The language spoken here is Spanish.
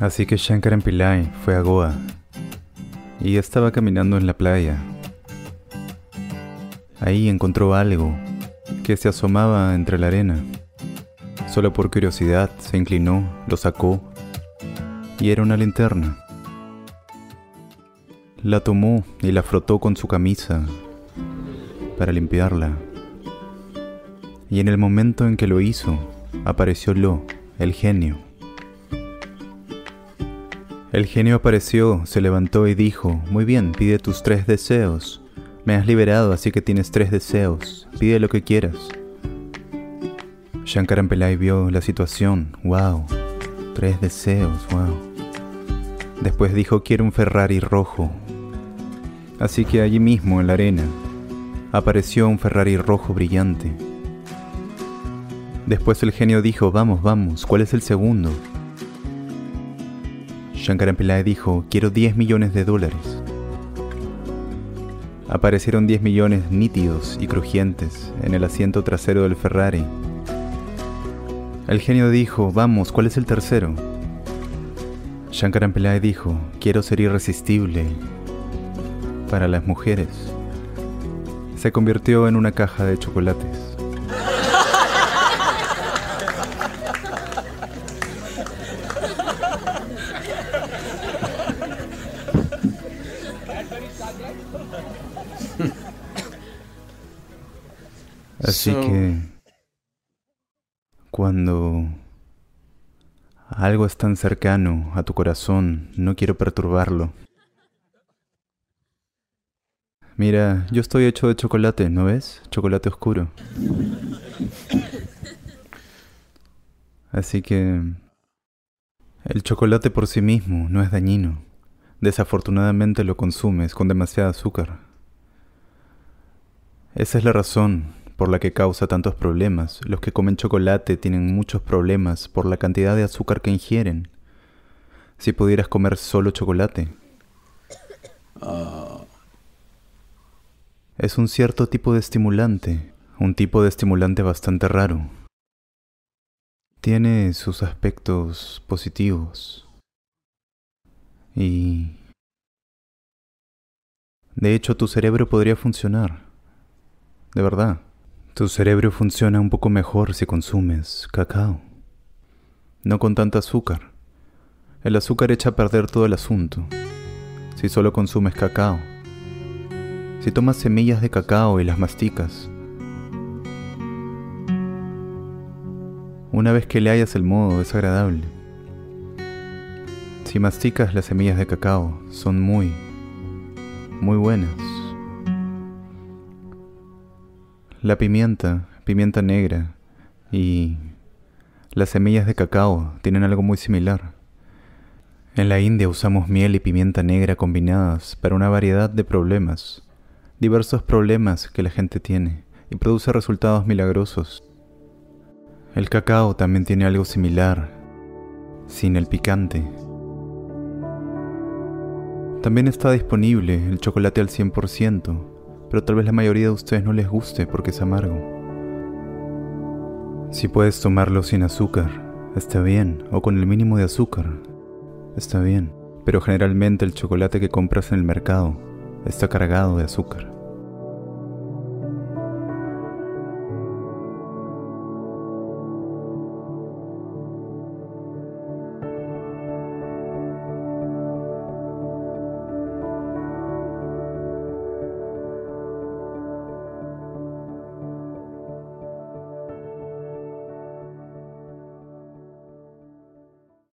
Así que Shankaran Pillai fue a Goa y estaba caminando en la playa. Ahí encontró algo que se asomaba entre la arena. Solo por curiosidad se inclinó, lo sacó y era una linterna. La tomó y la frotó con su camisa para limpiarla. Y en el momento en que lo hizo, apareció Lo, el genio. El genio apareció, se levantó y dijo, Muy bien, pide tus tres deseos. Me has liberado, así que tienes tres deseos. Pide lo que quieras. Shankaran Pillai vio la situación. ¡Wow! Tres deseos, wow. Después dijo, quiero un Ferrari rojo. Así que allí mismo, en la arena, apareció un Ferrari rojo brillante. Después el genio dijo, vamos, vamos, ¿cuál es el segundo? Shankaran Pillai dijo, quiero 10 millones de dólares. Aparecieron 10 millones nítidos y crujientes en el asiento trasero del Ferrari. El genio dijo, vamos, ¿cuál es el tercero? Shankaran Pillai dijo, quiero ser irresistible para las mujeres. Se convirtió en una caja de chocolates. Así que cuando algo es tan cercano a tu corazón, no quiero perturbarlo. Mira, yo estoy hecho de chocolate, ¿no ves? Chocolate oscuro. Así que el chocolate por sí mismo no es dañino. Desafortunadamente lo consumes con demasiado azúcar. Esa es la razón por la que causa tantos problemas. Los que comen chocolate tienen muchos problemas por la cantidad de azúcar que ingieren. Si pudieras comer solo chocolate. Es un cierto tipo de estimulante, un tipo de estimulante bastante raro. Tiene sus aspectos positivos. Y... De hecho, tu cerebro podría funcionar. De verdad. Tu cerebro funciona un poco mejor si consumes cacao. No con tanta azúcar. El azúcar echa a perder todo el asunto. Si solo consumes cacao. Si tomas semillas de cacao y las masticas. Una vez que le hayas el modo es agradable. Si masticas las semillas de cacao, son muy, muy buenas. La pimienta, pimienta negra y las semillas de cacao tienen algo muy similar. En la India usamos miel y pimienta negra combinadas para una variedad de problemas, diversos problemas que la gente tiene y produce resultados milagrosos. El cacao también tiene algo similar, sin el picante. También está disponible el chocolate al 100%, pero tal vez la mayoría de ustedes no les guste porque es amargo. Si puedes tomarlo sin azúcar, está bien, o con el mínimo de azúcar, está bien, pero generalmente el chocolate que compras en el mercado está cargado de azúcar.